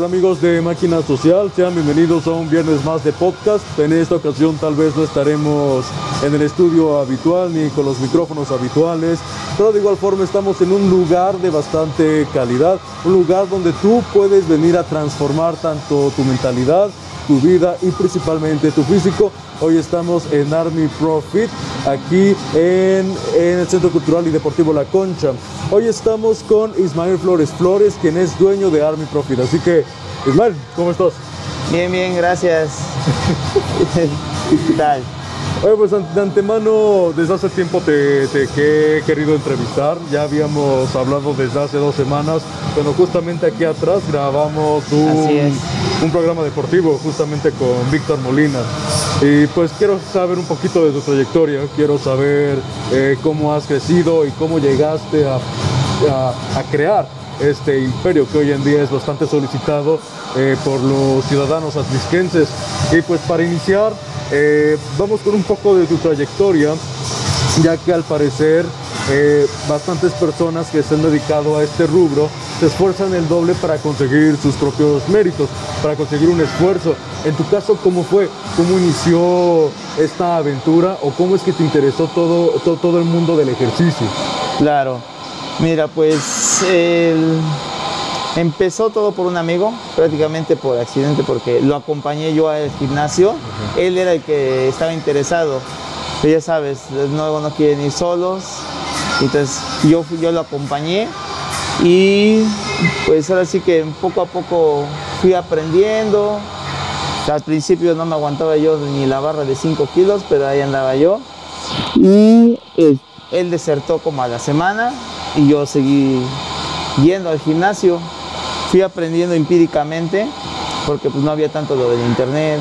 Hola amigos de Máquina Social, sean bienvenidos a un viernes más de podcast. En esta ocasión tal vez no estaremos en el estudio habitual ni con los micrófonos habituales, pero de igual forma estamos en un lugar de bastante calidad, un lugar donde tú puedes venir a transformar tanto tu mentalidad, tu vida y principalmente tu físico. Hoy estamos en Army Profit, aquí en, en, el Centro Cultural y Deportivo La Concha. Hoy estamos con Ismael Flores Flores, quien es dueño de Army Profit. Así que, Ismael, ¿cómo estás? Bien, bien, gracias. ¿Qué tal? Oye, pues de antemano, desde hace tiempo te, te, he querido entrevistar. Ya habíamos hablado desde hace dos semanas, pero justamente aquí atrás grabamos un, un programa deportivo justamente con Víctor Molina. Y pues quiero saber un poquito de tu trayectoria, quiero saber eh, cómo has crecido y cómo llegaste a, a, a, crear este imperio que hoy en día es bastante solicitado eh, por los ciudadanos atlisquenses. Y pues para iniciar, eh, vamos con un poco de tu trayectoria, ya que al parecer eh, bastantes personas que se han dedicado a este rubro se esfuerzan el doble para conseguir sus propios méritos, para conseguir un esfuerzo. En tu caso, ¿cómo fue? ¿Cómo inició esta aventura o cómo es que te interesó todo, todo, todo el mundo del ejercicio? Claro, mira, pues. Empezó todo por un amigo, prácticamente por accidente, porque lo acompañé yo al gimnasio. Uh -huh. Él era el que estaba interesado. Pero ya sabes, nuevos no quieren ir solos. Entonces yo, yo lo acompañé y pues ahora sí que poco a poco fui aprendiendo. Al principio no me aguantaba yo ni la barra de 5 kilos, pero ahí andaba yo. Y él desertó como a la semana y yo seguí yendo al gimnasio. Fui aprendiendo empíricamente porque pues no había tanto lo del internet,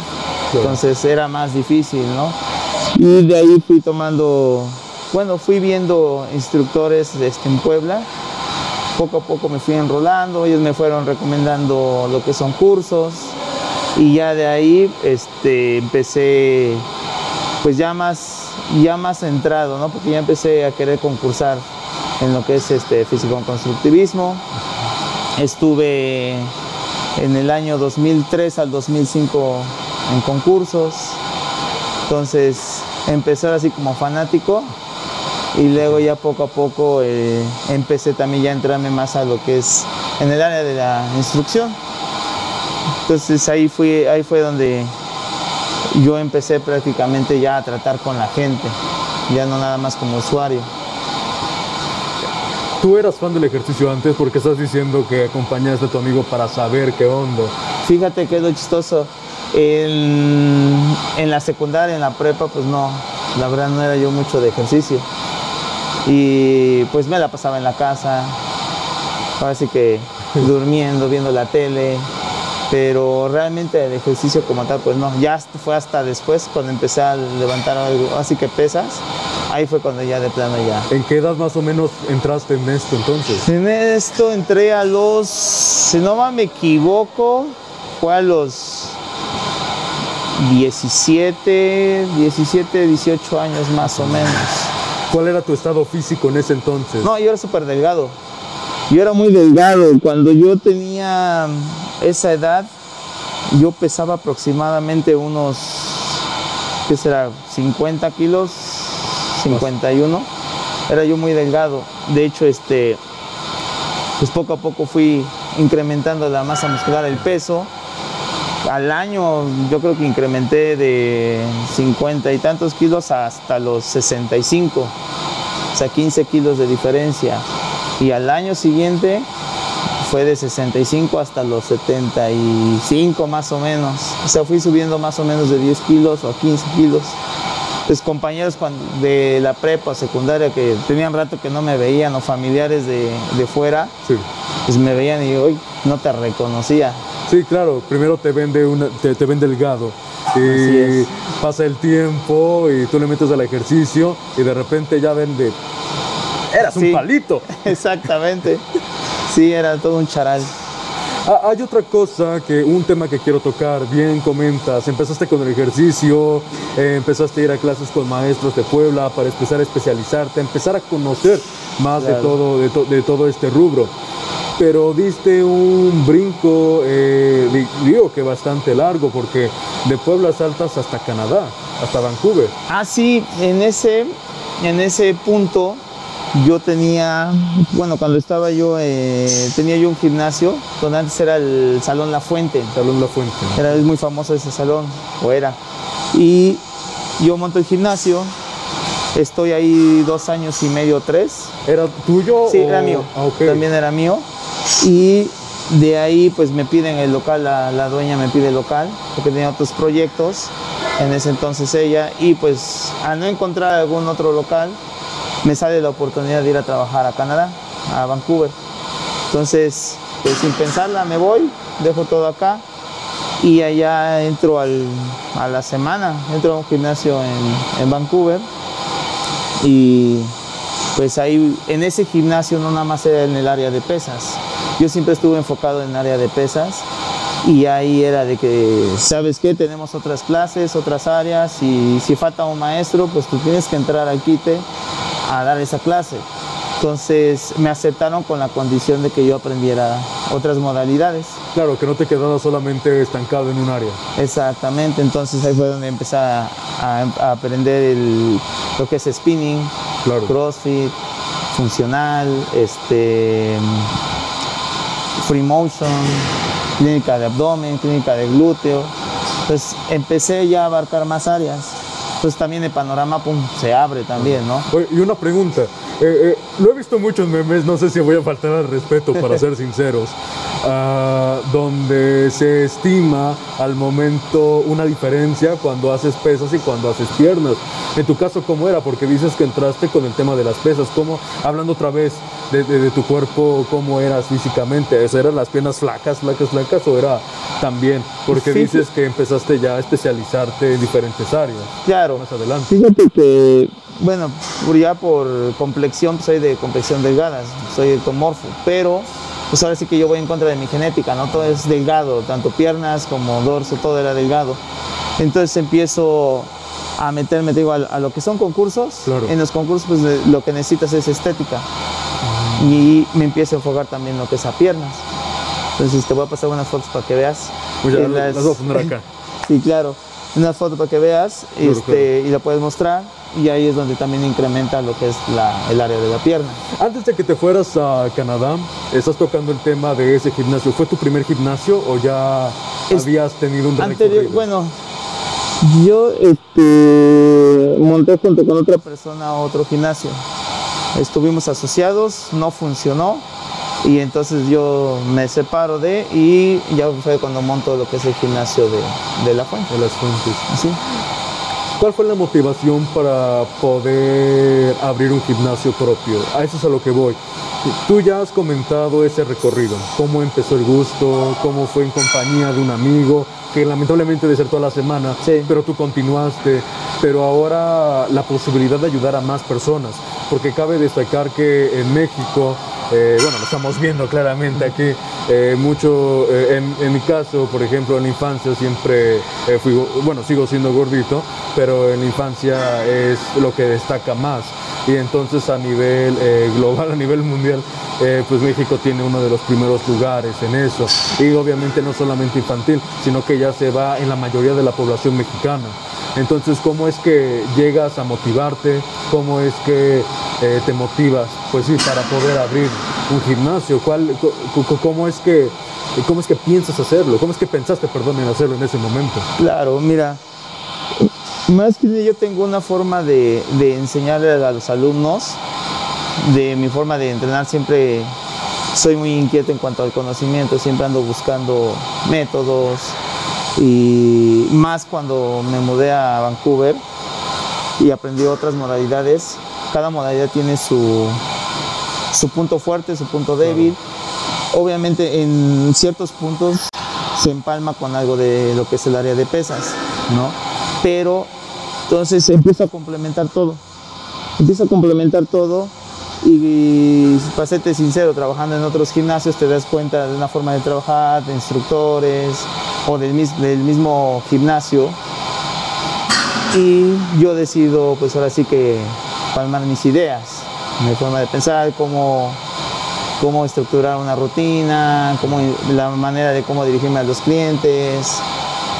entonces era más difícil, ¿no? Y de ahí fui tomando, bueno, fui viendo instructores este, en Puebla. Poco a poco me fui enrolando, ellos me fueron recomendando lo que son cursos y ya de ahí este, empecé pues ya más, ya más centrado, ¿no? Porque ya empecé a querer concursar en lo que es este físico-constructivismo. Estuve en el año 2003 al 2005 en concursos. Entonces empecé así como fanático y luego ya poco a poco eh, empecé también ya a entrarme más a lo que es en el área de la instrucción. Entonces ahí, fui, ahí fue donde yo empecé prácticamente ya a tratar con la gente, ya no nada más como usuario. ¿Tú eras fan del ejercicio antes? Porque estás diciendo que acompañaste a tu amigo para saber qué onda. Fíjate que es lo chistoso. En, en, la secundaria, en la prepa, pues no, la verdad no era yo mucho de ejercicio. Y pues me la pasaba en la casa, así que durmiendo, viendo la tele, pero realmente el ejercicio como tal, pues no, ya fue hasta después cuando empecé a levantar algo, así que pesas, ahí fue cuando ya de plano ya. ¿En qué edad más o menos entraste en esto entonces? En esto entré a los, si no me equivoco, fue a los 17, 17, 18 años más o menos. ¿Cuál era tu estado físico en ese entonces? No, yo era súper delgado. Yo era muy delgado. Cuando yo tenía esa edad, yo pesaba aproximadamente unos, ¿qué será? 50 kilos, 51. Era yo muy delgado. De hecho, este, pues poco a poco fui incrementando la masa muscular, el peso al año yo creo que incrementé de 50 y tantos kilos hasta los 65, o sea, 15 kilos de diferencia. Y al año siguiente fue de 65 hasta los 75 más o menos. O sea, fui subiendo más o menos de 10 kilos o 15 kilos. Pues compañeros de la prepa secundaria que tenían rato que no me veían o familiares de, de fuera, sí. pues me veían y hoy no te reconocía. Sí, claro, primero te vende una, te, te ven delgado y pasa el tiempo y tú le metes al ejercicio y de repente ya vende. Eras sí, un palito. Exactamente. Sí, era todo un charal. Ah, hay otra cosa que, un tema que quiero tocar, bien comentas, empezaste con el ejercicio, eh, empezaste a ir a clases con maestros de Puebla para empezar a especializarte, empezar a conocer más claro. de, todo, de, to, de todo este rubro. pero diste un brinco, eh, digo que bastante largo, porque de Pueblas Altas hasta Canadá, hasta Vancouver. Ah, sí, en ese, en ese punto yo tenía, bueno, cuando estaba yo, eh, tenía yo un gimnasio donde antes era el Salón La Fuente. Salón La Fuente. Era muy famoso ese salón, o era. Y yo monto el gimnasio, estoy ahí dos años y medio, tres. ¿Era tuyo? Sí, era mío. Ah, También era mío. Y de ahí pues me piden el local, la, la, dueña me pide el local, porque tenía otros proyectos en ese entonces ella, y pues al no encontrar algún otro local, me sale la oportunidad de ir a trabajar a Canadá, a Vancouver. Entonces, pues sin pensarla me voy, dejo todo acá y allá entro al, a la semana, entro a un gimnasio en, en Vancouver y pues ahí en ese gimnasio no nada más era en el área de pesas, yo siempre estuve enfocado en el área de pesas y ahí era de que, ¿sabes qué? Tenemos otras clases, otras áreas y si falta un maestro, pues tú tienes que entrar al quite a dar esa clase. Entonces me aceptaron con la condición de que yo aprendiera otras modalidades. Claro, que no te quedara solamente estancado en un área. Exactamente, entonces ahí fue donde empecé a, aprender lo que es spinning, crossfit, funcional, este, free motion, clínica de abdomen, clínica de glúteo. Entonces empecé ya a abarcar más áreas pues también el panorama se abre también, ¿no? y una pregunta, eh, eh, lo he visto muchos memes, no sé si voy a faltar al respeto para ser sinceros, uh, donde se estima al momento una diferencia cuando haces pesas y cuando haces piernas. En tu caso, ¿cómo era? Porque dices que entraste con el tema de las pesas. ¿Cómo, hablando otra vez de, tu cuerpo, cómo eras físicamente? ¿Eran las piernas flacas, flacas, flacas o era también? Porque dices que empezaste ya a especializarte en diferentes áreas. Claro. Más adelante. Fíjate que, bueno, ya por complexión, soy de complexión delgada, soy ectomorfo, pero pues ahora sí que yo voy en contra de mi genética, ¿no? Todo es delgado, tanto piernas como dorso, todo era delgado. Entonces empiezo a meterme, digo, a, lo que son concursos. En los concursos, pues lo que necesitas es estética. Y me empiezo a enfocar también lo que es a piernas. Entonces te voy a pasar unas fotos para que veas. Pues las, las, voy a poner acá. sí, claro. Una foto para que veas este, y la puedes mostrar y ahí es donde también incrementa lo que es el área de la pierna. Antes de que te fueras a Canadá, estás tocando el tema de ese gimnasio. ¿Fue tu primer gimnasio o ya habías tenido un anterior, Bueno, yo este, monté junto con otra persona otro gimnasio. Estuvimos asociados, no funcionó y entonces yo me separo de y ya fue cuando monto lo que es el gimnasio de, de la fuente. De las fuentes. ¿Sí? ¿Cuál fue la motivación para poder abrir un gimnasio propio? A eso es a lo que voy. Tú ya has comentado ese recorrido, cómo empezó el gusto, cómo fue en compañía de un amigo, que lamentablemente de ser toda la semana, pero tú continuaste, pero ahora la posibilidad de ayudar a más personas, porque cabe destacar que en México eh, bueno, lo estamos viendo claramente aquí, eh, mucho, eh, en, mi caso, por ejemplo, en la infancia siempre fui, bueno, sigo siendo gordito, pero en la infancia es lo que destaca más. Y entonces a nivel global, a nivel mundial, pues México tiene uno de los primeros lugares en eso. Y obviamente no solamente infantil, sino que ya se va en la mayoría de la población mexicana. Entonces, ¿cómo es que llegas a motivarte? ¿Cómo es que eh, te motivas, pues sí, para poder abrir un gimnasio? ¿Cuál, cómo, es que, ¿Cómo es que piensas hacerlo? ¿Cómo es que pensaste, perdón, en hacerlo en ese momento? Claro, mira, más que yo tengo una forma de, de enseñarle a los alumnos, de mi forma de entrenar siempre soy muy inquieto en cuanto al conocimiento, siempre ando buscando métodos y más cuando me mudé a Vancouver y aprendí otras modalidades cada modalidad tiene su, su punto fuerte, su punto débil. Obviamente en ciertos puntos se empalma con algo de lo que es el área de pesas, ¿no? Pero entonces empieza a complementar todo. Empieza a complementar todo y, para serte sincero, trabajando en otros gimnasios te das cuenta de una forma de trabajar, de instructores o del, del mismo gimnasio. Y yo decido, pues ahora sí que palmar mis ideas, mi forma de pensar, cómo, cómo estructurar una rutina, cómo, la manera de cómo dirigirme a los clientes,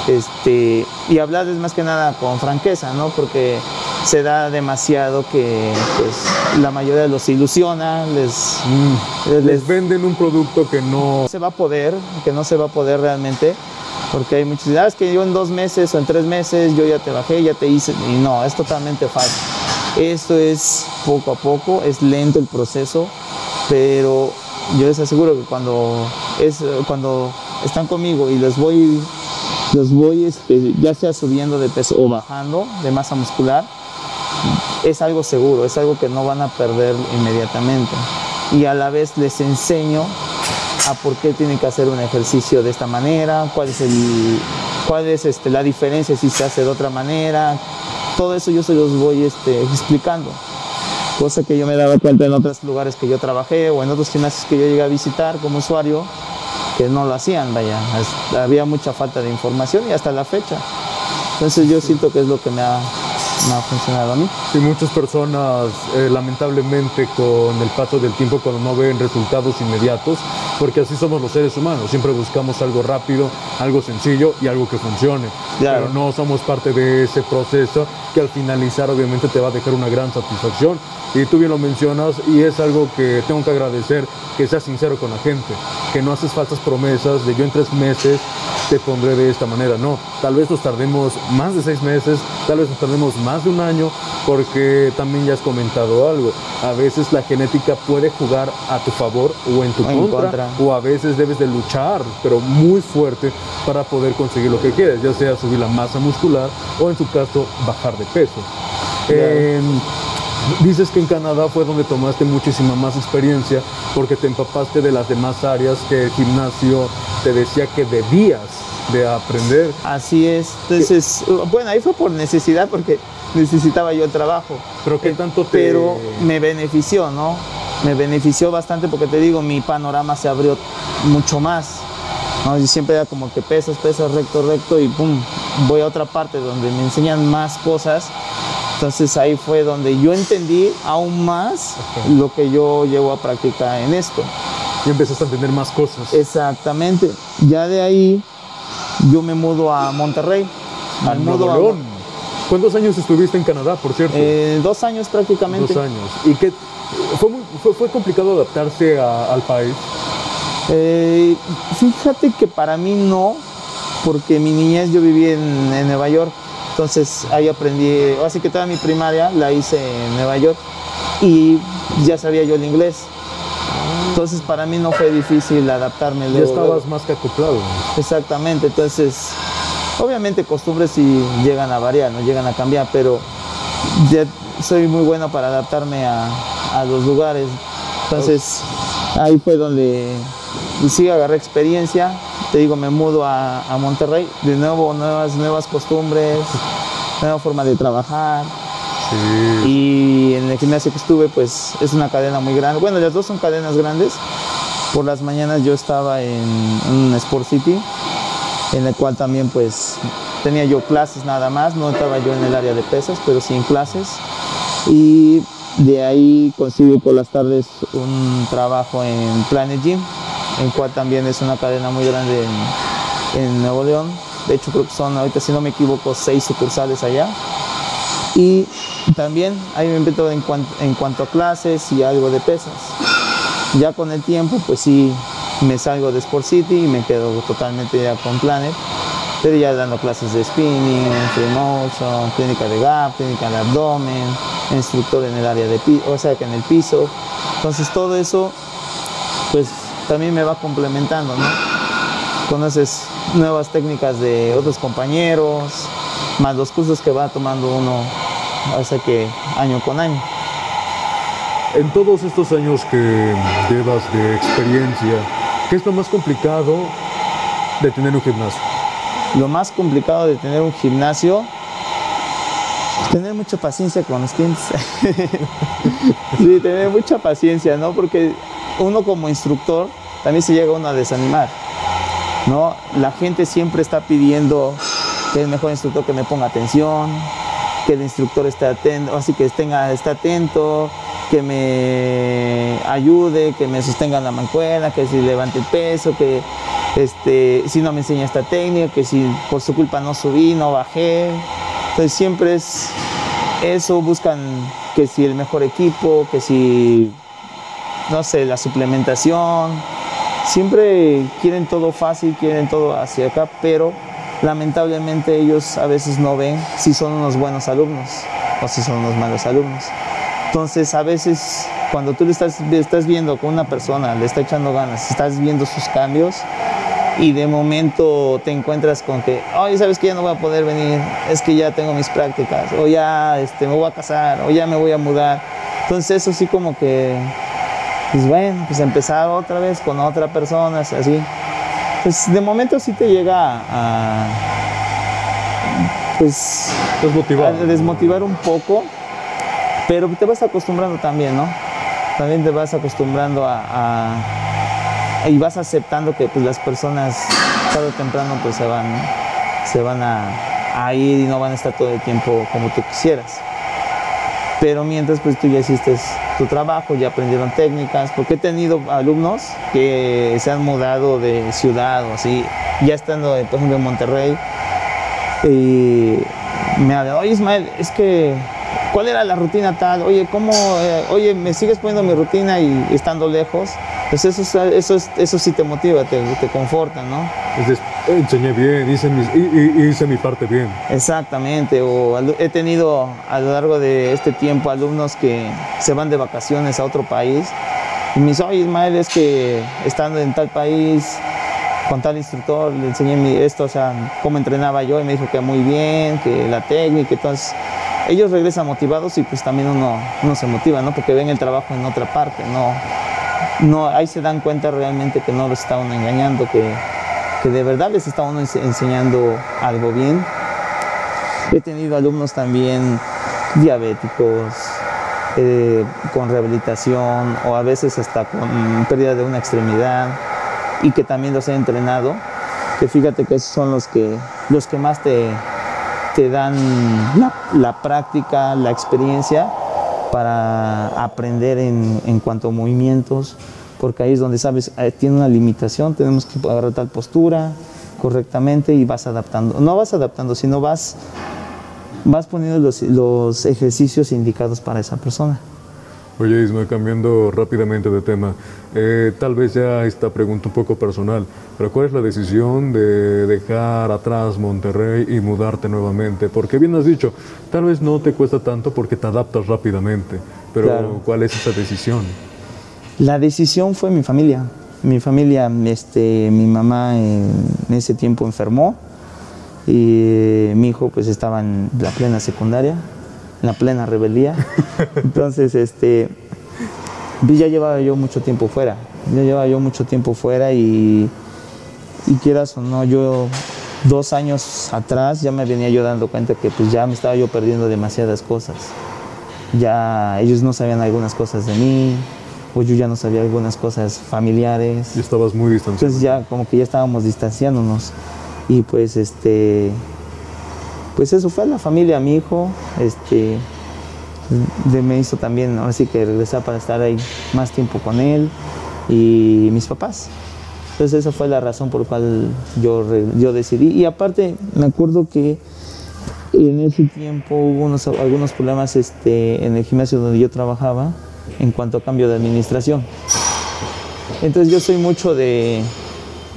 este, y hablarles más que nada con franqueza, ¿no? Porque se da demasiado que pues, la mayoría los ilusiona, les, mm. les, venden un producto que no se va a poder, que no se va a poder realmente, porque hay muchas ideas que yo en dos meses o en tres meses yo ya te bajé, ya te hice, y no, es totalmente fácil. Esto es poco a poco, es lento el proceso, pero yo les aseguro que cuando, es, cuando están conmigo y les voy, los voy este, ya sea subiendo de peso o bajando de masa muscular, es algo seguro, es algo que no van a perder inmediatamente. Y a la vez les enseño a por qué tienen que hacer un ejercicio de esta manera, cuál es, el, cuál es este, la diferencia si se hace de otra manera. Todo eso yo se los voy este, explicando. Cosa que yo me daba cuenta en otros lugares que yo trabajé o en otros gimnasios que yo llegué a visitar como usuario, que no lo hacían, vaya. Había mucha falta de información y hasta la fecha. Entonces yo siento que es lo que me ha funcionado a mí. Sí, muchas personas eh, lamentablemente con el paso del tiempo cuando no ven resultados inmediatos, porque así somos los seres humanos, siempre buscamos algo rápido, algo sencillo y algo que funcione, pero no somos parte de ese proceso que al finalizar obviamente te va a dejar una gran satisfacción. Y tú bien lo mencionas y es algo que tengo que agradecer que seas sincero con la gente, que no haces falsas promesas de yo en tres meses te pondré de esta manera, no, tal vez nos tardemos más de seis meses, tal vez nos tardemos más de un año, porque también ya has comentado algo, a veces la genética puede jugar a tu favor o en tu contra, o a veces debes de luchar, pero muy fuerte para poder conseguir lo que quieres, ya sea subir la masa muscular o en tu caso bajar de peso. Dices que en Canadá fue donde tomaste muchísima más experiencia porque te empapaste de las demás áreas que el gimnasio te decía que debías de aprender. Así es. Entonces, bueno, ahí fue por necesidad porque necesitaba yo el trabajo. Pero qué tanto te... Pero me benefició, ¿no? Me benefició bastante porque te digo, mi panorama se abrió mucho más. ¿no? Y siempre era como que pesas, pesas, recto, recto y pum, voy a otra parte donde me enseñan más cosas entonces ahí fue donde yo entendí aún más lo que yo llevo a practicar en esto. Y empezaste a entender más cosas. Exactamente. Ya de ahí yo me mudo a Monterrey. Al Nuevo León. ¿Cuántos años estuviste en Canadá, por cierto? Eh, dos años prácticamente. Dos años. ¿Y qué, fue, complicado adaptarse al país? Eh, fíjate que para mí no, porque mi niñez yo viví en Nueva York. Entonces ahí aprendí, así que toda mi primaria la hice en Nueva York y ya sabía yo el inglés. Entonces para mí no fue difícil adaptarme. ya estabas más que acoplado. Exactamente, entonces obviamente costumbres sí llegan a variar, no llegan a cambiar, pero ya soy muy bueno para adaptarme a, los lugares. Entonces ahí fue donde sí agarré experiencia te digo, me mudo a, Monterrey, de nuevo nuevas, nuevas costumbres, nueva forma de trabajar. Y en el gimnasio que estuve, pues es una cadena muy grande. Bueno, las dos son cadenas grandes. Por las mañanas yo estaba en un Sport City, en el cual también pues tenía yo clases nada más, no estaba yo en el área de pesas, pero sí en clases. Y de ahí consigo por las tardes un trabajo en Planet Gym, en cual también es una cadena muy grande en, Nuevo León. De hecho, creo que son, ahorita si no me equivoco, seis sucursales allá. Y también ahí me meto en, en cuanto a clases y algo de pesas. Ya con el tiempo, pues sí, me salgo de Sport City y me quedo totalmente ya con Planet. Pero ya dando clases de spinning, free motion, clínica de gap, clínica de abdomen, instructor en el área de piso, o sea que en el piso. Entonces todo eso, pues también me va complementando, ¿no? Conoces nuevas técnicas de otros compañeros, más los cursos que va tomando uno hace que año con año. En todos estos años que llevas de experiencia, ¿qué es lo más complicado de tener un gimnasio? Lo más complicado de tener un gimnasio tener mucha paciencia con los clientes. sí, tener mucha paciencia, ¿no? Porque uno como instructor también se llega uno a desanimar. ¿no? La gente siempre está pidiendo que el mejor instructor que me ponga atención, que el instructor esté atento, así que esté atento, que me ayude, que me sostenga la mancuerna, que si levante el peso, que este, si no me enseña esta técnica, que si por su culpa no subí, no bajé. Entonces siempre es eso, buscan que si el mejor equipo, que si, no sé, la suplementación. Siempre quieren todo fácil, quieren todo hacia acá, pero lamentablemente ellos a veces no ven si son unos buenos alumnos o si son unos malos alumnos. Entonces a veces cuando tú le estás, estás viendo con una persona, le está echando ganas, estás viendo sus cambios y de momento te encuentras con que, oye, sabes que ya no voy a poder venir, es que ya tengo mis prácticas, o ya este, me voy a casar, o ya me voy a mudar. Entonces eso sí como que, pues bueno, pues empezar otra vez con otra persona, así. Pues de momento sí te llega a, pues, desmotivar. a desmotivar un poco, pero te vas acostumbrando también, ¿no? También te vas acostumbrando a, y vas aceptando que pues, las personas tarde o temprano pues se van, se van a, ir y no van a estar todo el tiempo como tú quisieras. Pero mientras pues tú ya hiciste tu trabajo, ya aprendieron técnicas, porque he tenido alumnos que se han mudado de ciudad o así, ya estando por ejemplo en Monterrey, y me hablan, oye Ismael, es que ¿Cuál era la rutina tal? Oye, ¿cómo? Eh, oye, ¿me sigues poniendo mi rutina y estando lejos? Pues eso, eso, eso sí te motiva, te, te conforta, ¿no? Entonces, enseñé bien, hice, hice mi parte bien. Exactamente, o he tenido a lo largo de este tiempo alumnos que se van de vacaciones a otro país y me dicen, oye Ismael, es que estando en tal país, con tal instructor, le enseñé esto, o sea, cómo entrenaba yo y me dijo que muy bien, que la técnica, entonces ellos regresan motivados y pues también uno, uno se motiva, ¿no? Porque ven el trabajo en otra parte, no, no, ahí se dan cuenta realmente que no los está uno engañando, que, que de verdad les está uno enseñando algo bien. He tenido alumnos también diabéticos, eh, con rehabilitación o a veces hasta con pérdida de una extremidad y que también los he entrenado, que fíjate que esos son los que, los que más te, te dan la, práctica, la experiencia para aprender en, en, cuanto a movimientos, porque ahí es donde sabes, eh, tiene una limitación, tenemos que agarrar tal postura correctamente y vas adaptando. No vas adaptando, sino vas, vas poniendo los, los ejercicios indicados para esa persona. Oye, Isma, cambiando rápidamente de tema, eh, tal vez ya esta pregunta un poco personal, pero ¿cuál es la decisión de dejar atrás Monterrey y mudarte nuevamente? Porque bien has dicho, tal vez no te cuesta tanto porque te adaptas rápidamente, pero ¿cuál es esa decisión? La decisión fue mi familia. Mi familia, este, mi mamá en ese tiempo enfermó y mi hijo pues estaba en la plena secundaria la plena rebeldía. Entonces, este, ya llevaba yo mucho tiempo fuera, ya llevaba yo mucho tiempo fuera y, y quieras o no, yo dos años atrás ya me venía yo dando cuenta que pues ya me estaba yo perdiendo demasiadas cosas. Ya ellos no sabían algunas cosas de mí, o yo ya no sabía algunas cosas familiares. Y estabas muy distanciado. Entonces ya como que ya estábamos distanciándonos. Y pues este pues eso fue la familia, mi hijo, este, me hizo también, ahora sí que regresar para estar ahí más tiempo con él y mis papás. Entonces esa fue la razón por la cual yo, yo decidí. Y aparte me acuerdo que en ese tiempo hubo unos, algunos problemas este, en el gimnasio donde yo trabajaba en cuanto a cambio de administración. Entonces yo soy mucho de,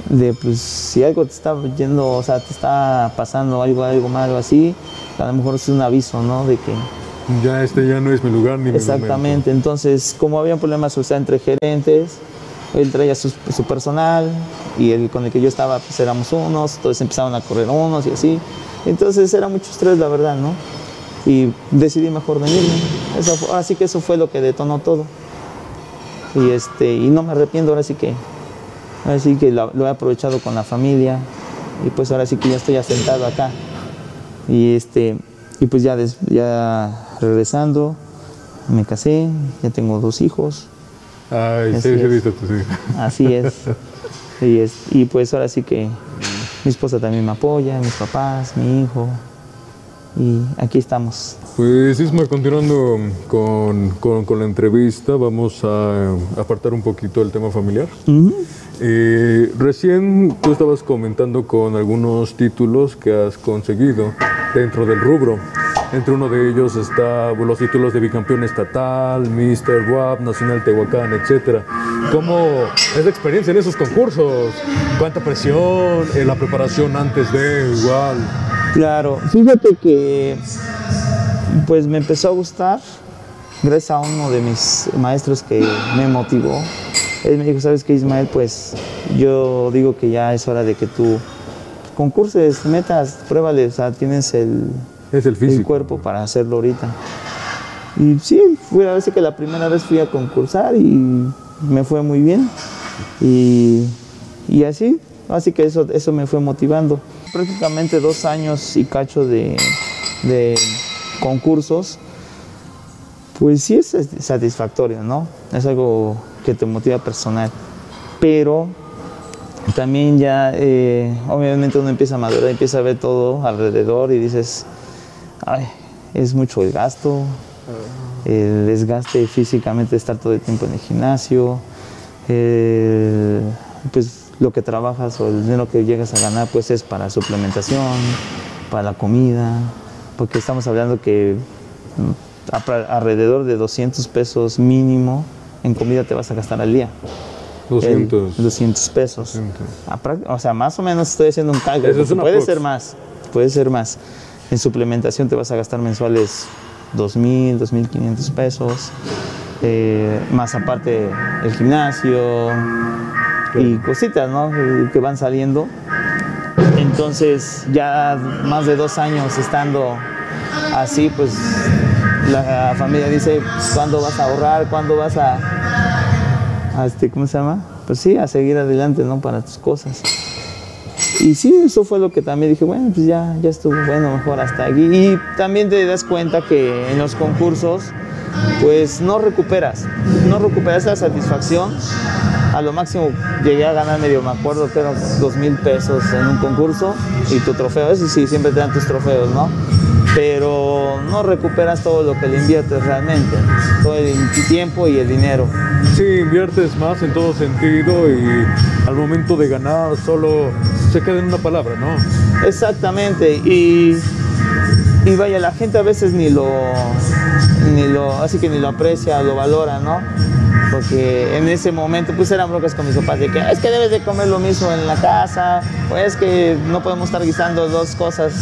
de pues si algo te está yendo, o sea, te está pasando algo, algo malo así, a lo mejor es un aviso, ¿no? De que ya este ya no es mi lugar ni Exactamente, entonces como había problemas o sea, entre gerentes, él traía su, personal y el con el que yo estaba pues éramos unos, entonces empezaron a correr unos y así. Entonces era mucho estrés, la verdad, ¿no? Y decidí mejor venirme. así que eso fue lo que detonó todo. Y, este, y no me arrepiento, ahora sí que Así que lo, he aprovechado con la familia y pues ahora sí que ya estoy asentado acá. Y, este, y pues ya, ya regresando, me casé, ya tengo dos hijos. Ay, sí, he visto tus hijos. Así es. y, es. y pues ahora sí que mi esposa también me apoya, mis papás, mi hijo. y aquí estamos. Pues Isma, continuando con, con, la entrevista, vamos a apartar un poquito el tema familiar. Eh, recién tú estabas comentando con algunos títulos que has conseguido dentro del rubro. Entre uno de ellos está los títulos de bicampeón estatal, Mr. WAP, Nacional Tehuacán, etc. ¿Cómo es la experiencia en esos concursos? ¿Cuánta presión? en ¿La preparación antes de igual? Claro, fíjate que pues me empezó a gustar gracias a uno de mis maestros que me motivó. Él me dijo, ¿sabes qué, Ismael? Pues yo digo que ya es hora de que tú concurses, metas, pruébale, o sea, tienes el, es el, cuerpo para hacerlo ahorita. Y sí, fue a veces que la primera vez fui a concursar y me fue muy bien. Y, y así, así que eso, eso me fue motivando. Prácticamente dos años y cacho de, de concursos, pues sí es satisfactorio, ¿no? Es algo que te motiva personal. Pero también ya, eh, obviamente uno empieza a madurar, empieza a ver todo alrededor y dices, ay, es mucho el gasto, el desgaste físicamente de estar todo el tiempo en el gimnasio, pues lo que trabajas o el dinero que llegas a ganar pues es para suplementación, para la comida, porque estamos hablando que mm, alrededor de 200 pesos mínimo en comida te vas a gastar al día. 200. 200 pesos. O sea, más o menos estoy haciendo un cálculo. puede ser más, puede ser más. En suplementación te vas a gastar mensuales 2.000, 2.500 pesos. Eh, más aparte el gimnasio y cositas, ¿no? Que van saliendo. Entonces, ya más de dos años estando así, pues la familia dice, ¿cuándo vas a ahorrar? ¿Cuándo vas a, este, ¿cómo se llama? Pues sí, a seguir adelante, ¿no? Para tus cosas. Y sí, eso fue lo que también dije, bueno, pues ya, ya estuvo, bueno, mejor hasta aquí. Y también te das cuenta que en los concursos, pues no recuperas, no recuperas la satisfacción a lo máximo llegué a ganar medio, me acuerdo que eran dos mil pesos en un concurso y tu trofeo, eso sí, siempre te dan tus trofeos, ¿no? Pero no recuperas todo lo que le inviertes realmente, todo el tiempo y el dinero. Sí, inviertes más en todo sentido y al momento de ganar solo se queda en una palabra, ¿no? Exactamente, y, y vaya, la gente a veces ni lo, ni lo, así que ni lo aprecia, lo valora, ¿no? porque en ese momento pues eran broncas con mis papás de que es que debes de comer lo mismo en la casa, o es que no podemos estar guisando dos cosas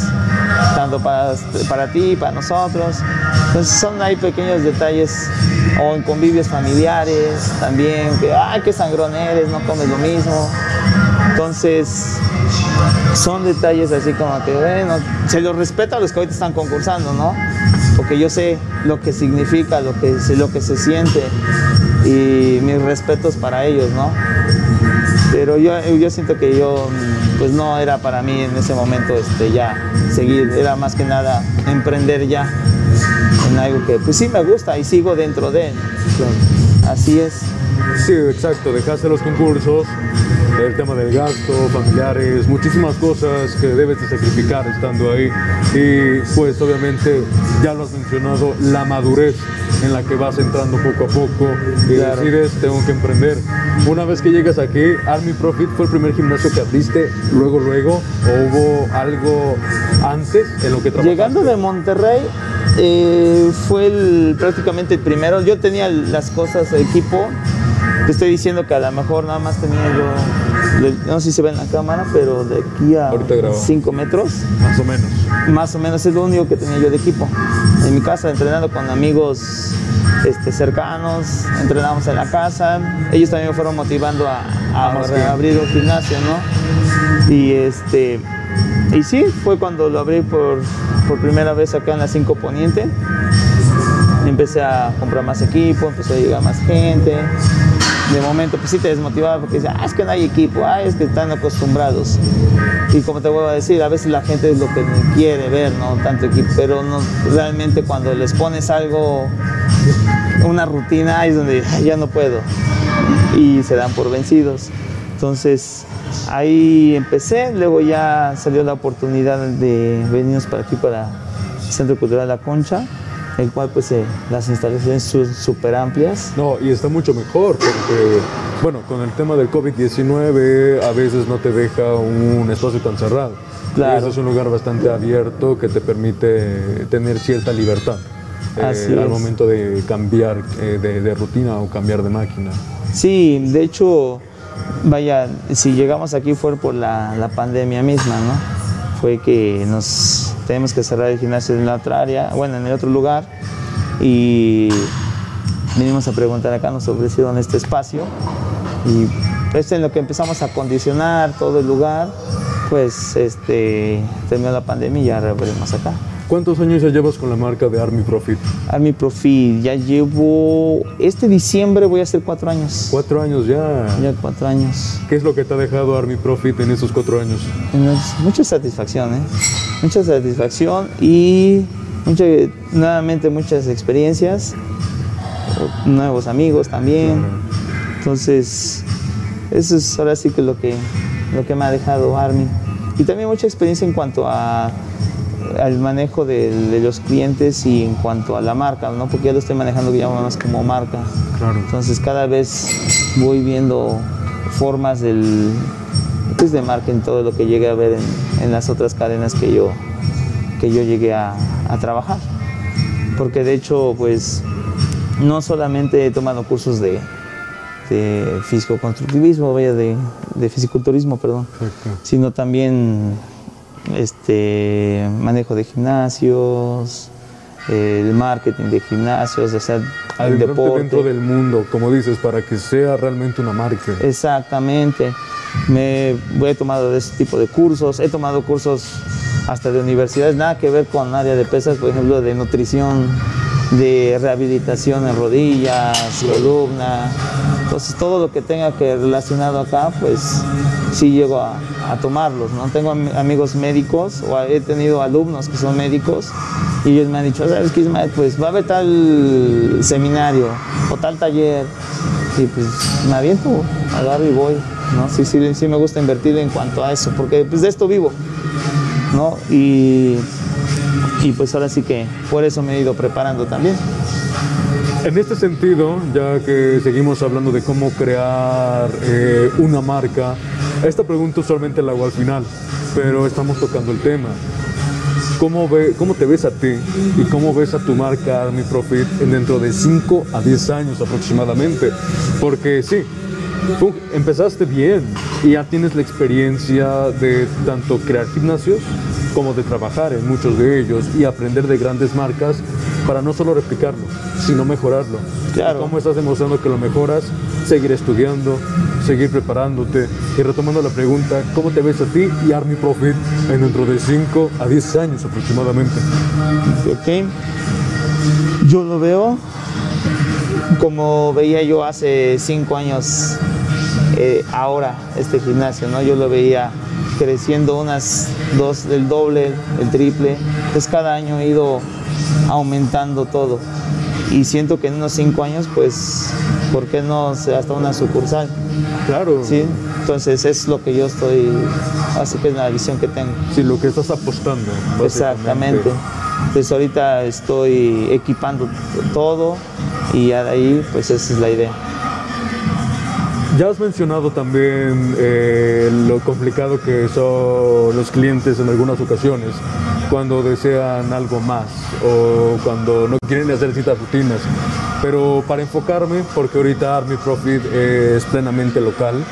tanto para, para ti para nosotros. Entonces son ahí pequeños detalles o en convivios familiares también, que ay, qué sangrón eres, no comes lo mismo. Entonces son detalles así como que, bueno, se los respeta a los que ahorita están concursando, ¿no? Porque yo sé lo que significa, lo que, lo que se siente y mis respetos para ellos, ¿no? Pero yo, yo siento que yo, pues no era para mí en ese momento este, ya seguir, era más que nada emprender ya algo que pues sí me gusta y sigo dentro de él. Así es. Sí, exacto, dejaste los concursos, el tema del gasto, familiares, muchísimas cosas que debes de sacrificar estando ahí. Y pues obviamente ya lo has mencionado, la madurez en la que vas entrando poco a poco y decides, tengo que emprender. Una vez que llegas aquí, Army Profit fue el primer gimnasio que abriste, luego, luego, o hubo algo antes en lo que trabajaste. Llegando de Monterrey, eh, fue prácticamente el primero. Yo tenía las cosas, el equipo. Te estoy diciendo que a lo mejor nada más tenía yo, no sé si se ve en la cámara, pero de aquí a 5 metros. Más o menos. Más o menos es lo único que tenía yo de equipo. En mi casa, entrenando con amigos este, cercanos, entrenamos en la casa. Ellos también me fueron motivando a, a abrir un gimnasio, ¿no? Y este y sí, fue cuando lo abrí por, por primera vez acá en la 5 Poniente. Empecé a comprar más equipo, empezó a llegar más gente. De momento, pues sí te desmotivaba porque dice, ah, es que no hay equipo, ah, es que están acostumbrados. Y como te vuelvo a decir, a veces la gente es lo que quiere ver, ¿no? Tanto equipo, pero no, realmente cuando les pones algo, una rutina, es donde ya no puedo. Y se dan por vencidos. Entonces, Ahí empecé, luego ya salió la oportunidad de venirnos para aquí, para, Centro Cultural La Concha, el cual pues eh, las instalaciones son súper amplias. No, y está mucho mejor porque, bueno, con el tema del COVID-19 a veces no te deja un espacio tan cerrado. Claro. es un lugar bastante abierto que te permite tener cierta libertad. Eh, al momento de cambiar eh, de, rutina o cambiar de máquina. Sí, de hecho, vaya, si llegamos aquí fue por la, la pandemia misma, ¿no? Fue que nos tenemos que cerrar el gimnasio en la otra área, bueno, en el otro lugar, y vinimos a preguntar acá, nos ofrecieron este espacio, y es en lo que empezamos a acondicionar todo el lugar, pues este, terminó la pandemia y ya revolvemos acá. ¿Cuántos años ya llevas con la marca de Army Profit? Army Profit, ya llevo, este diciembre voy a hacer cuatro años. ¿Cuatro años ya? Ya cuatro años. ¿Qué es lo que te ha dejado Army Profit en esos cuatro años? Mucha satisfacción, ¿eh? Mucha satisfacción y nuevamente muchas experiencias, nuevos amigos también. Entonces, eso es ahora sí que lo que, lo que me ha dejado Army. Y también mucha experiencia en cuanto a al manejo de, los clientes y en cuanto a la marca, ¿no? porque ya lo estoy manejando ya más como marca. Entonces cada vez voy viendo formas del, pues de marca en todo lo que llegué a ver en, las otras cadenas que yo, que yo llegué a, trabajar. Porque de hecho, pues no solamente he tomado cursos de, de fisicoconstructivismo, vaya, de, de fisiculturismo, perdón, sino también este, manejo de gimnasios, el marketing de gimnasios, o sea, el deporte. dentro del mundo, como dices, para que sea realmente una marca. Exactamente. Me he tomado de ese tipo de cursos, he tomado cursos hasta de universidades, nada que ver con área de pesas, por ejemplo, de nutrición, de rehabilitación en rodillas, columna. Entonces todo lo que tenga que relacionado acá, pues sí llego a, tomarlos, ¿no? Tengo amigos médicos o he tenido alumnos que son médicos y ellos me han dicho, ¿sabes qué, Ismael? Pues va a haber tal seminario o tal taller y pues me aviento, agarro y voy, ¿no? Sí, sí, sí me gusta invertir en cuanto a eso, porque pues de esto vivo, ¿no? Y, y pues ahora sí que por eso me he ido preparando también. En este sentido, ya que seguimos hablando de cómo crear eh, una marca, esta pregunta usualmente la hago al final, pero estamos tocando el tema. ¿Cómo, ve, ¿Cómo te ves a ti y cómo ves a tu marca Army Profit en dentro de 5 a 10 años aproximadamente? Porque sí, empezaste bien y ya tienes la experiencia de tanto crear gimnasios como de trabajar en muchos de ellos y aprender de grandes marcas para no solo replicarlo, sino mejorarlo. Claro. ¿Cómo estás demostrando que lo mejoras? Seguir estudiando, seguir preparándote y retomando la pregunta, ¿cómo te ves a ti y Army Profit en dentro de 5 a 10 años aproximadamente? Ok. Yo lo veo como veía yo hace 5 años eh, ahora este gimnasio, ¿no? Yo lo veía creciendo unas dos, el doble, el triple. Pues cada año he ido aumentando todo. Y siento que en unos cinco años, pues, ¿por qué no hasta una sucursal? Claro. Sí, entonces es lo que yo estoy, así que es la visión que tengo. Sí, lo que estás apostando. Exactamente. Pues ahorita estoy equipando todo y ahí, pues esa es la idea. Ya has mencionado también eh, lo complicado que son los clientes en algunas ocasiones cuando desean algo más o cuando no quieren hacer citas rutinas. Pero para enfocarme, porque ahorita Army Profit es plenamente local,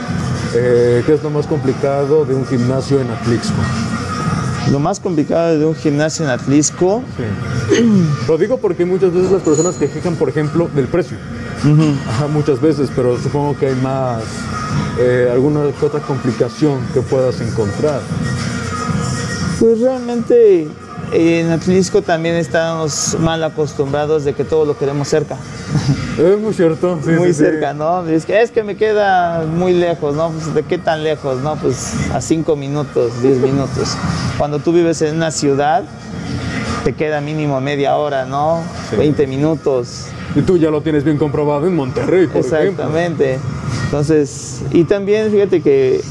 eh, ¿qué es lo más complicado de un gimnasio en Atlixco? Lo más complicado de un gimnasio en Atlisco. Sí. Lo digo porque muchas veces las personas que quejan, por ejemplo, del precio. muchas veces, pero supongo que hay más, eh, alguna otra complicación que puedas encontrar. Pues realmente en Atlisco también estamos mal acostumbrados de que todo lo queremos cerca. Es muy cierto, sí. Muy cerca, ¿no? Es que, es que me queda muy lejos, ¿no? Pues, ¿De qué tan lejos, no? Pues a cinco minutos, diez minutos. Cuando tú vives en una ciudad, te queda mínimo media hora, ¿no? 20 minutos. Y tú ya lo tienes bien comprobado en Monterrey, por Exactamente. Entonces, y también fíjate que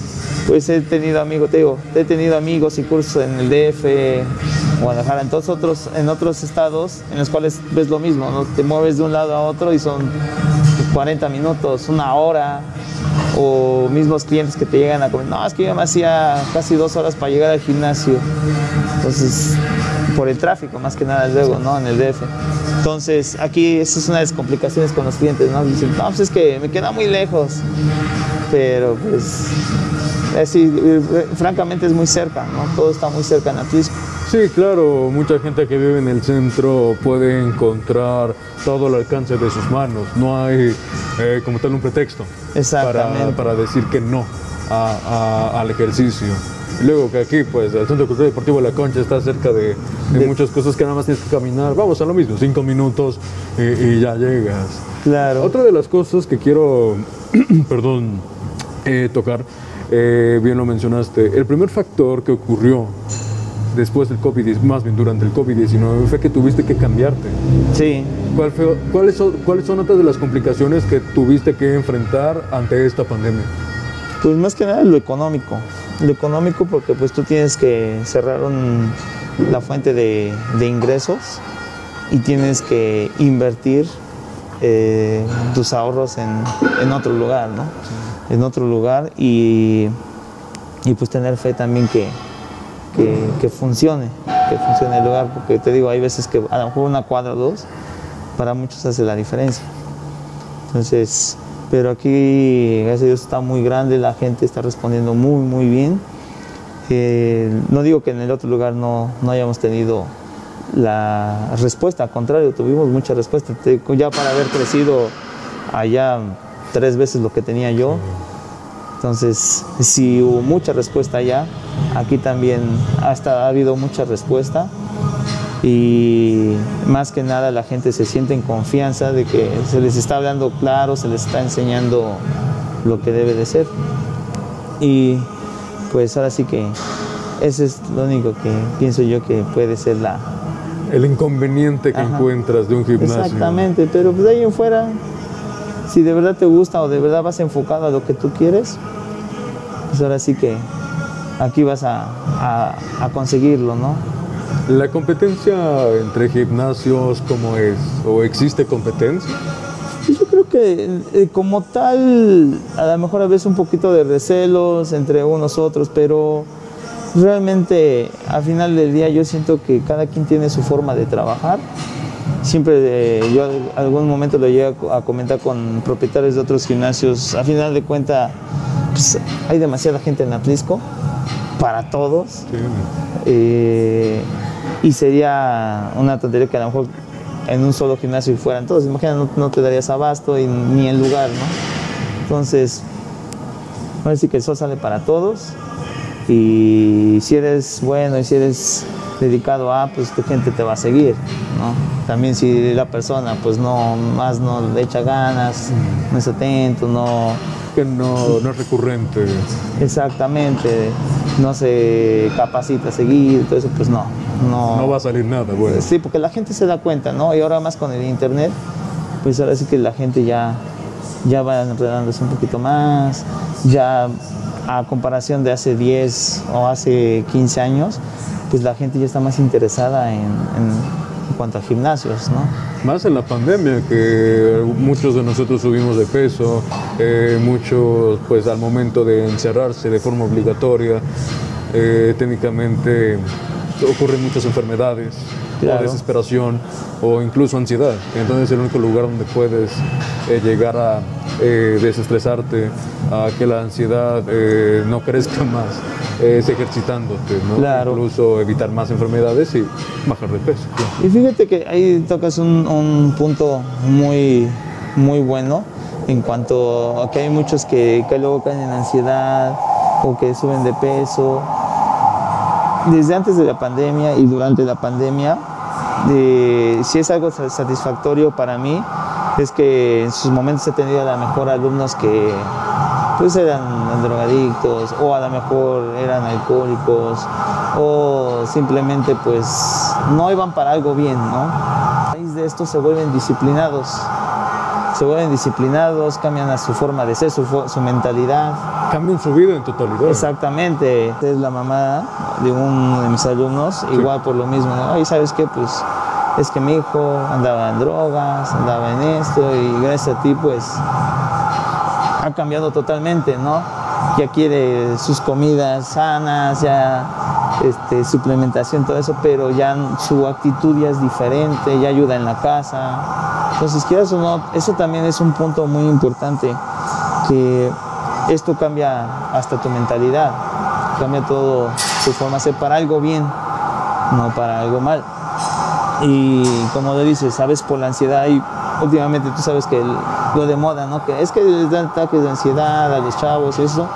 pues he tenido amigos, te digo, he tenido amigos y cursos en el DF, Guadalajara. En todos otros, en otros estados en los cuales ves lo mismo, ¿no? te mueves de un lado a otro y son 40 minutos, una hora, o mismos clientes que te llegan a comer, no, es que yo me hacía casi dos horas para llegar al gimnasio. Entonces, por el tráfico, más que nada luego, ¿no? En el DF. Entonces, aquí esa es una de las complicaciones con los clientes, ¿no? Dicen, no, pues es que me queda muy lejos. Pero, pues, así, francamente es muy cerca, ¿no? Todo está muy cerca en Atlisco. Sí, claro, mucha gente que vive en el centro puede encontrar todo el alcance de sus manos. No hay eh, como tal un pretexto para, para, decir que no al ejercicio. Luego que aquí, pues, el Centro Cultural Deportivo La Concha está cerca de, muchas cosas que nada más tienes que caminar. Vamos a lo mismo, cinco minutos y, ya llegas. Claro. Otra de las cosas que quiero, perdón, eh, tocar, eh, bien lo mencionaste, el primer factor que ocurrió después del COVID, más bien durante el COVID-19, fue que tuviste que cambiarte. Sí. ¿Cuál fue, cuáles, son, ¿Cuáles son otras de las complicaciones que tuviste que enfrentar ante esta pandemia? Pues más que nada lo económico. Lo económico porque pues tú tienes que cerrar la fuente de, ingresos y tienes que invertir eh, tus ahorros en, otro lugar, ¿no? En otro lugar y, y pues tener fe también que, que, funcione, que funcione el lugar, porque te digo, hay veces que a lo mejor una cuadra o dos, para muchos hace la diferencia. Entonces, pero aquí, gracias a Dios, está muy grande, la gente está respondiendo muy, muy bien. Eh, no digo que en el otro lugar no, no hayamos tenido la respuesta, al contrario, tuvimos mucha respuesta. Ya para haber crecido allá tres veces lo que tenía yo, entonces, si hubo mucha respuesta allá, aquí también hasta ha habido mucha respuesta y más que nada la gente se siente en confianza de que se les está hablando claro, se les está enseñando lo que debe de ser. Y pues ahora sí que ese es lo único que pienso yo que puede ser la... El inconveniente que encuentras de un gimnasio. Exactamente, pero pues de ahí en fuera si de verdad te gusta o de verdad vas enfocado a lo que tú quieres, pues ahora sí que aquí vas a, conseguirlo, ¿no? ¿La competencia entre gimnasios cómo es? ¿O existe competencia? Yo creo que eh, como tal, a lo mejor a veces un poquito de recelos entre unos otros, pero realmente al final del día yo siento que cada quien tiene su forma de trabajar siempre yo algún momento lo llegué a, comentar con propietarios de otros gimnasios. A final de cuentas, pues, hay demasiada gente en Atlisco para todos. Eh, y sería una tontería que a lo mejor en un solo gimnasio fueran todos. Imagina, no, te darías abasto y, ni el lugar, ¿no? Entonces, a decir que el sol sale para todos. Y si eres bueno y si eres dedicado a, pues tu gente te va a seguir, ¿no? También si la persona pues no, más no le echa ganas, no es atento, no... Que no, no es recurrente. Exactamente, no se capacita a seguir, todo eso pues no. No, no va a salir nada, bueno. Sí, porque la gente se da cuenta, ¿no? Y ahora más con el internet, pues ahora sí que la gente ya, ya va enredándose un poquito más, ya a comparación de hace 10 o hace 15 años, pues la gente ya está más interesada en, cuanto a gimnasios, ¿no? Más en la pandemia, que muchos de nosotros subimos de peso, eh, muchos pues al momento de encerrarse de forma obligatoria, eh, técnicamente ocurren muchas enfermedades, o desesperación o incluso ansiedad. Entonces es el único lugar donde puedes eh, llegar a desestresarte, a que la ansiedad no crezca más es ejercitándote, ¿no? Claro. Incluso evitar más enfermedades y bajar de peso. Y fíjate que ahí tocas un, punto muy, muy bueno en cuanto a que hay muchos que, que luego caen en ansiedad o que suben de peso. Desde antes de la pandemia y durante la pandemia, si es algo satisfactorio para mí, es que en sus momentos he tenido a lo mejor alumnos que pues eran drogadictos o a lo mejor eran alcohólicos o simplemente pues no iban para algo bien, ¿no? A raíz de esto se vuelven disciplinados, se vuelven disciplinados, cambian a su forma de ser, su, su mentalidad cambian su vida en totalidad. Exactamente. Es la mamá de uno de mis alumnos, igual por lo mismo. ¿no? Y sabes qué, pues es que mi hijo andaba en drogas, andaba en esto y gracias a ti pues ha cambiado totalmente, ¿no? Ya quiere sus comidas sanas, ya este, suplementación, todo eso, pero ya su actitud ya es diferente, ya ayuda en la casa. Entonces, quieras o no, eso también es un punto muy importante, que esto cambia hasta tu mentalidad, cambia todo tu forma de ser para algo bien, no para algo mal. Y como le dices, sabes por la ansiedad y últimamente tú sabes que lo de moda, ¿no? Que es que les dan ataques de ansiedad a los chavos y eso.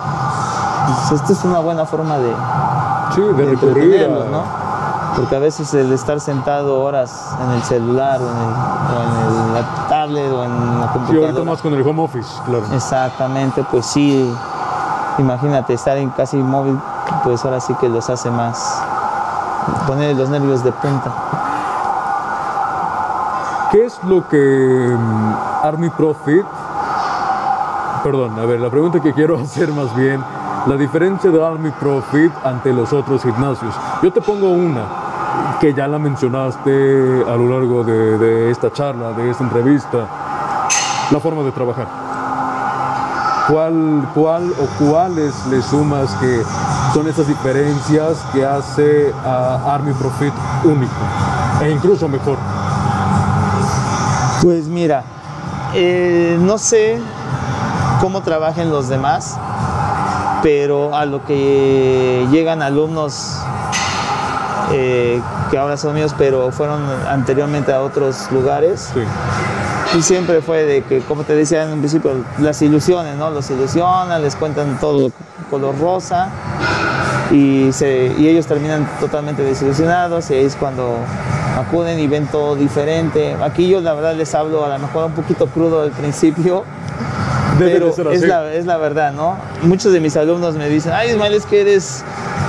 Pues esta es una buena forma de, Sí, de, de recurrir entretenerlos, a- ¿no? Porque a veces el estar sentado horas en el celular o en, el- o en el- la tablet o en la Sí, ahorita computadora. más con el home office, claro. Exactamente, pues sí. Imagínate estar en casi móvil, pues ahora sí que los hace más. poner los nervios de punta. ¿Qué es lo que mm, Army Profit, perdón, a ver, la pregunta que quiero hacer más bien, la diferencia de Army Profit ante los otros gimnasios. Yo te pongo una, que ya la mencionaste a lo largo de, esta charla, de esta entrevista, la forma de trabajar. ¿Cuál, cuál o cuáles le sumas que son esas diferencias que hace a Army Profit único e incluso mejor? Pues mira, eh, no sé cómo trabajen los demás, pero a lo que llegan alumnos eh, que ahora son míos, pero fueron anteriormente a otros lugares, Sí. y siempre fue de que, como te decía en un principio, las ilusiones, ¿no? Los ilusionan, les cuentan todo color rosa y, se, y ellos terminan totalmente desilusionados y ahí es cuando acuden y ven todo diferente. Aquí yo la verdad les hablo a lo mejor un poquito crudo al principio, Debe pero es la, es la verdad, ¿no? Muchos de mis alumnos me dicen, ay Ismael, es que eres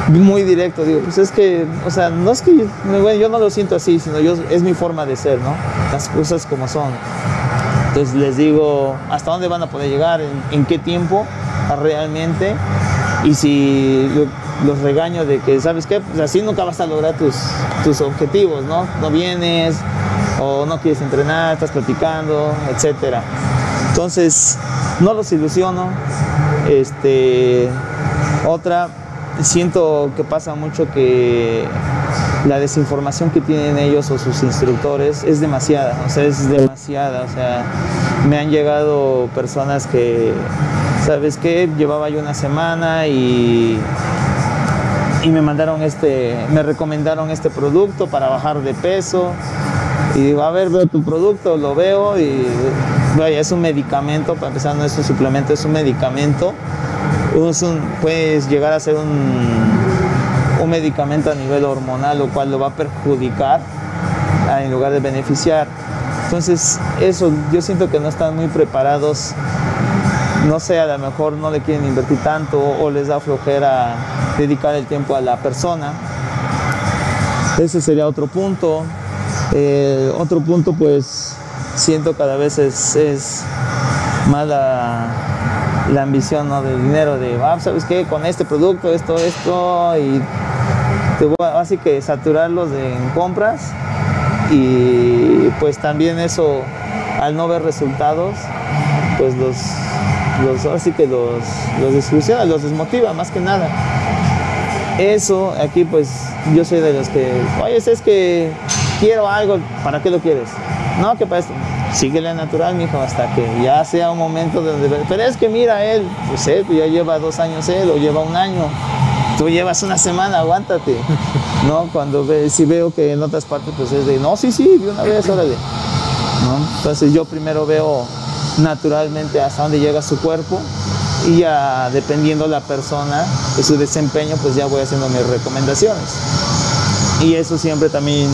muy directo. Digo, pues es que, o sea, no es que, bueno, yo no lo siento así, sino yo, es mi forma de ser, ¿no? Las cosas como son. Entonces les digo hasta dónde van a poder llegar, en, qué tiempo realmente. Y si lo- los regaño de que, ¿sabes qué? Pues así nunca vas a lograr tus, tus objetivos, ¿no? No vienes o no quieres entrenar, estás platicando, etcétera. Entonces, no los ilusiono. Este, otra, siento que pasa mucho que la desinformación que tienen ellos o sus instructores es demasiada, o sea, es demasiada, o sea, me han llegado personas que, ¿sabes qué? Llevaba yo una semana y y me mandaron este, me recomendaron este producto para bajar de peso. Y digo, a ver, veo tu producto, lo veo y vaya, es un medicamento, para empezar no es un suplemento, es un medicamento. Es un- puedes llegar a ser un, un medicamento a nivel hormonal, lo cual lo va a perjudicar ah, en lugar de beneficiar. Entonces, eso, yo siento que no están muy preparados no sé, a lo mejor no le quieren invertir tanto o les da flojera dedicar el tiempo a la persona. Ese sería otro punto. Eh, otro punto, pues, siento cada vez es, es más la, la ambición ¿no? del dinero, de, ah, ¿sabes qué? Con este producto, esto, esto, y te voy a- así que saturarlos de, en compras y pues también eso, al no ver resultados, pues los, los ahora sí que los, los desilusiona, los desmotiva más que nada. Eso, aquí pues yo soy de los que, oye, es que quiero algo, ¿para qué lo quieres? No, que para esto, síguele natural, mijo, hasta que ya sea un momento donde, pero es que mira él, pues él pues, ya lleva dos años él o lleva un año, tú llevas una semana, aguántate. No, cuando ve, si veo que en otras partes pues es de, no, sí, sí, de una vez, órale. ¿no? Entonces yo primero veo naturalmente hasta dónde llega su cuerpo y ya dependiendo la persona y su desempeño, pues ya voy haciendo mis recomendaciones. Y eso siempre también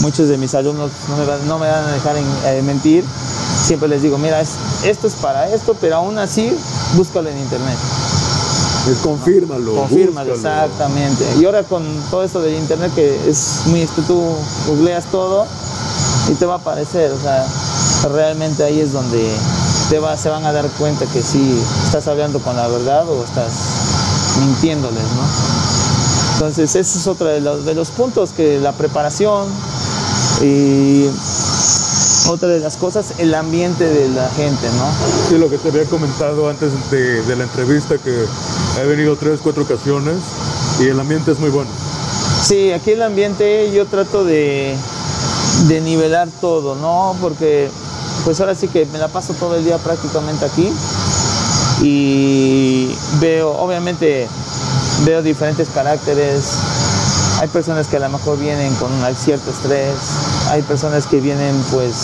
muchos de mis alumnos no me van, no me van a dejar en- eh, mentir. Siempre les digo, mira, es- esto es para esto, pero aún así búscalo en internet. Es confírmalo. Confírmalo, búscalo. exactamente. Y ahora con todo esto del internet que es muy, que tú googleas todo y te va a aparecer, o sea, realmente ahí es donde te va, se van a dar cuenta que si estás hablando con la verdad o estás mintiéndoles, ¿no? Entonces ese es otro de los, de los puntos que la preparación y otra de las cosas, el ambiente de la gente, ¿no? Sí, lo que te había comentado antes de, de la entrevista, que he venido tres, cuatro ocasiones y el ambiente es muy bueno. Sí, aquí el ambiente yo trato de, de nivelar todo, ¿no? Porque pues ahora sí que me la paso todo el día prácticamente aquí y veo, obviamente, veo diferentes caracteres. Hay personas que a lo mejor vienen con un cierto estrés, hay personas que vienen pues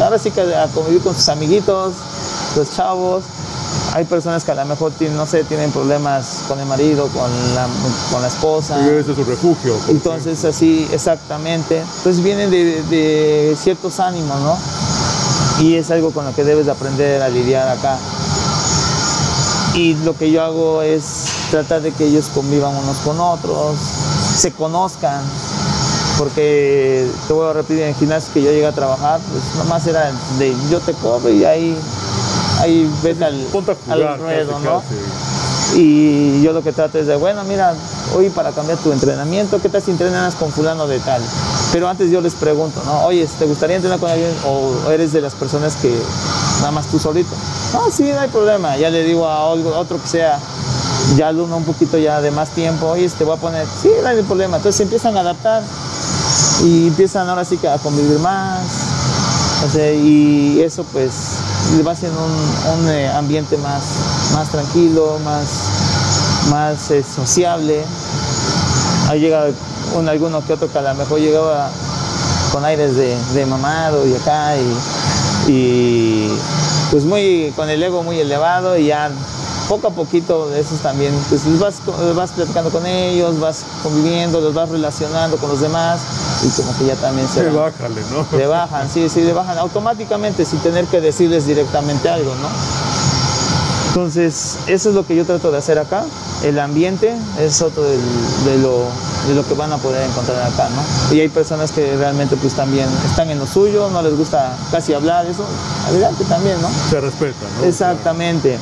ahora sí que a convivir con sus amiguitos, los chavos, hay personas que a lo mejor tienen, no sé, tienen problemas con el marido, con la, con la esposa. Y ese es su refugio. Entonces así, exactamente. Entonces vienen de, de, ciertos ánimos, ¿no? Y es algo con lo que debes de aprender a lidiar acá. Y lo que yo hago es tratar de que ellos convivan unos con otros, se conozcan, porque te voy a repetir en el gimnasio que yo llegué a trabajar, pues nomás era de yo te cobro y ahí, ahí ves al, al ruedo, ¿no? Y yo lo que trato es de, bueno, mira, hoy para cambiar tu entrenamiento, ¿qué tal si entrenas con fulano de tal? Pero antes yo les pregunto, ¿no? Oye, ¿te gustaría entrenar con alguien o eres de las personas que nada más tú solito? No, sí, no hay problema. Ya le digo a otro que sea ya alumno un poquito ya de más tiempo, oye, te voy a poner, sí, no hay problema. Entonces se empiezan a adaptar y empiezan ahora sí a convivir más. O sea, y eso pues le va haciendo un, un eh, ambiente más, más tranquilo, más, más eh, sociable. Ahí llega un, alguno que otro que a lo mejor llegaba con aires de, de mamado y acá y, y, pues muy con el ego muy elevado y ya poco a poquito esos también, pues vas, vas platicando con ellos, vas conviviendo, los vas relacionando con los demás y como que ya también se... Le bájale, ¿no? Le bajan, sí, sí, le bajan automáticamente sin tener que decirles directamente algo, ¿no? Entonces, eso es lo que yo trato de hacer acá. El ambiente es otro del, de, lo, de lo que van a poder encontrar acá, ¿no? Y hay personas que realmente pues también están en lo suyo, no les gusta casi hablar, eso, adelante también, ¿no? Se respeta, ¿no? Exactamente.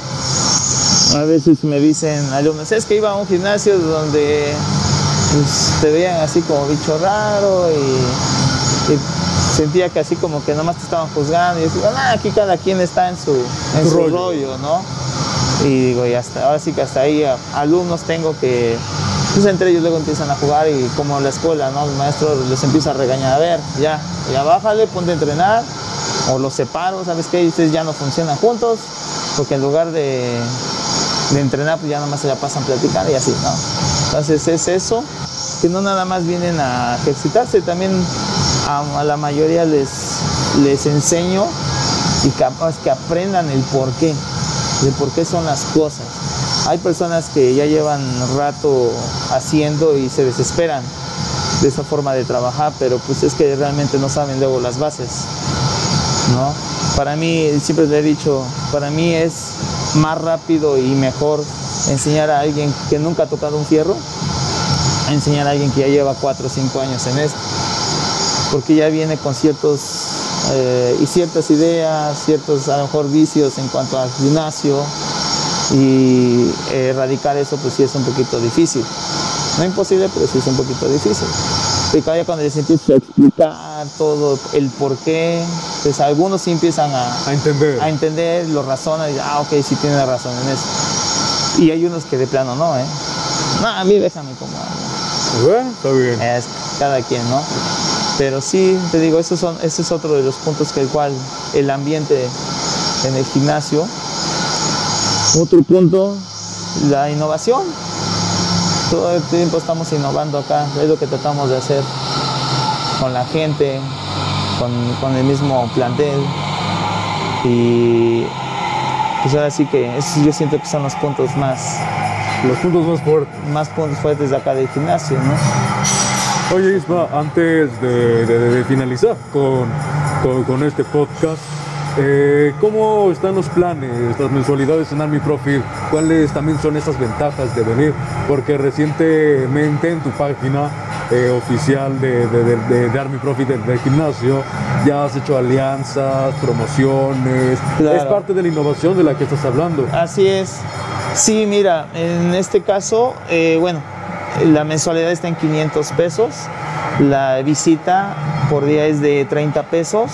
A veces me dicen alumnos, es que iba a un gimnasio donde pues, te veían así como bicho raro y, y, sentía que así como que nomás te estaban juzgando y decía, ah, aquí cada quien está en su, en su rollo. rollo, ¿no? Y digo, y hasta ahora sí que hasta ahí alumnos tengo que, pues entre ellos luego empiezan a jugar y como en la escuela, ¿no? El maestro les empieza a regañar, a ver, ya, ya bájale, ponte a entrenar, o los separo, ¿sabes qué? Y ustedes ya no funcionan juntos, porque en lugar de, de entrenar, pues ya nada más se la pasan platicando y así, ¿no? Entonces es eso, que no nada más vienen a ejercitarse, también a, la mayoría les, les enseño y capaz que aprendan el por qué, de por qué son las cosas. Hay personas que ya llevan rato haciendo y se desesperan de esa forma de trabajar, pero pues es que realmente no saben luego las bases, ¿no? Para mí, siempre le he dicho, para mí es más rápido y mejor enseñar a alguien que nunca ha tocado un fierro enseñar a alguien que ya lleva 4 o 5 años en esto. Porque ya viene con ciertos eh, y ciertas ideas, ciertos a lo mejor vicios en cuanto al gimnasio y eh, erradicar eso pues sí es un poquito difícil. No imposible, pero sí es un poquito difícil. Y cada cuando les empiezo a explicar todo el por qué, pues algunos sí empiezan a, a entender, a entender lo razonan y ah, ok, sí tiene razón en eso. Y hay unos que de plano no, ¿eh? No, a mí déjame como... Bueno, está bien. Es cada quien, ¿no? Pero sí, te digo, esos son, ese es otro de los puntos que el cual el ambiente en el gimnasio. Otro punto, la innovación. Todo el tiempo estamos innovando acá, es lo que tratamos de hacer con la gente, con, con el mismo plantel. Y pues ahora sí que esos yo siento que son los puntos más, los puntos más fuertes. Más puntos fuertes de acá del gimnasio, ¿no? Oye, Isma, antes de, de, de finalizar con, con, con, este podcast, eh, ¿cómo están los planes, las mensualidades en Army Profit? ¿Cuáles también son esas ventajas de venir? Porque recientemente en tu página eh, oficial de, de, Army Profit del, gimnasio, ya has hecho alianzas, promociones, es parte de la innovación de la que estás hablando. Así es. Sí, mira, en este caso, eh, bueno, la mensualidad está en 500 pesos, la visita por día es de 30 pesos.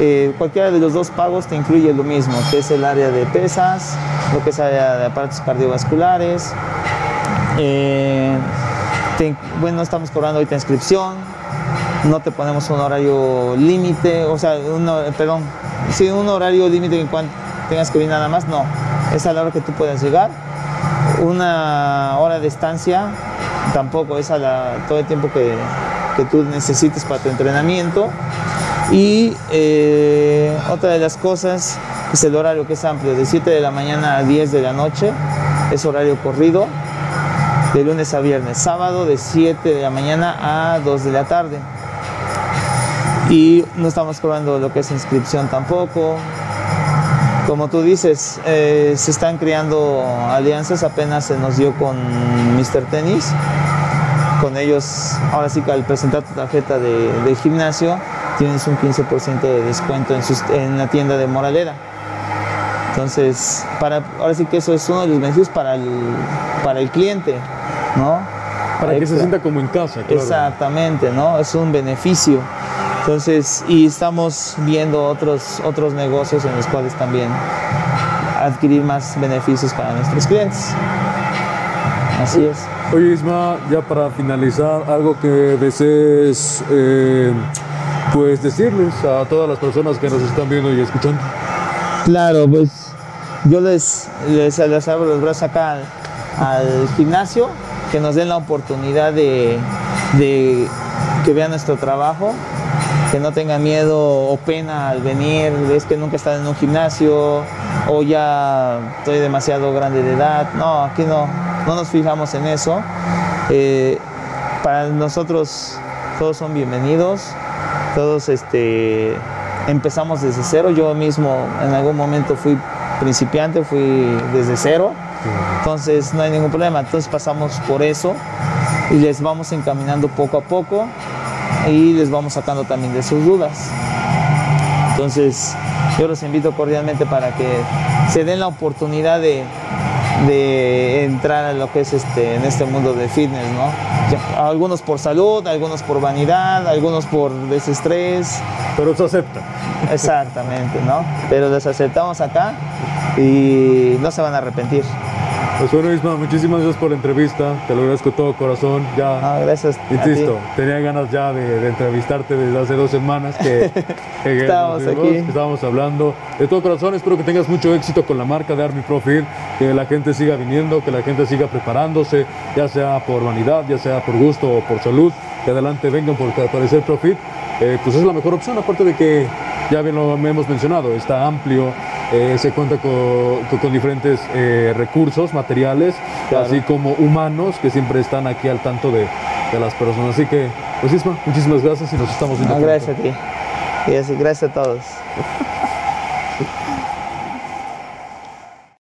Eh, cualquiera de los dos pagos te incluye lo mismo, que es el área de pesas, lo que es área de aparatos cardiovasculares. Eh, bueno, estamos cobrando ahorita inscripción, no te ponemos un horario límite, o sea, perdón, sí, un horario límite en cuanto tengas que venir nada más, no, es a la hora que tú puedas llegar. Una hora de estancia tampoco es a todo el tiempo que tú necesites para tu entrenamiento. Y eh, otra de las cosas es el horario que es amplio, de 7 de la mañana a 10 de la noche, es horario corrido, de lunes a viernes, sábado de 7 de la mañana a 2 de la tarde. Y no estamos cobrando lo que es inscripción tampoco. Como tú dices, eh, se están creando alianzas, apenas se nos dio con Mr. Tennis. Con ellos, ahora sí que al presentar tu tarjeta de gimnasio, tienes un 15% de descuento en, en, la tienda de Moraleda. Entonces, para, ahora sí que eso es uno de los beneficios para el, para el cliente, ¿no? Para que se sienta como en casa, claro. Exactamente, ¿no? Es un beneficio. Entonces, y estamos viendo otros, otros negocios en los cuales también adquirir más beneficios para nuestros clientes. Así es. Oye, Isma, ya para finalizar, algo que desees eh, pues decirles a todas las personas que nos están viendo y escuchando. Claro, pues yo les, les, abro los brazos acá al, gimnasio, que nos den la oportunidad de, que vean nuestro trabajo, que no tengan miedo o pena al venir, es que nunca están en un gimnasio o ya estoy demasiado grande de edad. No, aquí no, no nos fijamos en eso. Eh, para nosotros todos son bienvenidos todos este, empezamos desde cero. Yo mismo en algún momento fui principiante, fui desde cero. Entonces no hay ningún problema. Entonces pasamos por eso y les vamos encaminando poco a poco y les vamos sacando también de sus dudas. Entonces yo los invito cordialmente para que se den la oportunidad de, de entrar a lo que es este, en este mundo de fitness, ¿no? algunos por salud, algunos por vanidad, algunos por desestrés. Pero se acepta. Exactamente, ¿no? Pero les aceptamos acá y no se van a arrepentir. Pues bueno, Isma, muchísimas gracias por la entrevista. Te lo agradezco de todo corazón. Ya, ah, gracias. Insisto, tenía ganas ya de, entrevistarte desde hace dos semanas que, estábamos aquí. estábamos hablando. De todo corazón, espero que tengas mucho éxito con la marca de Army Profit, que la gente siga viniendo, que la gente siga preparándose, ya sea por vanidad, ya sea por gusto o por salud. Que adelante vengan porque aparecer Profit, eh, pues es la mejor opción, aparte de que ya bien lo hemos mencionado, está amplio, eh, se cuenta con, diferentes eh, recursos materiales, así como humanos que siempre están aquí al tanto de, las personas. Así que, pues Isma, muchísimas gracias y nos estamos viendo. gracias a ti. Y así, gracias a todos.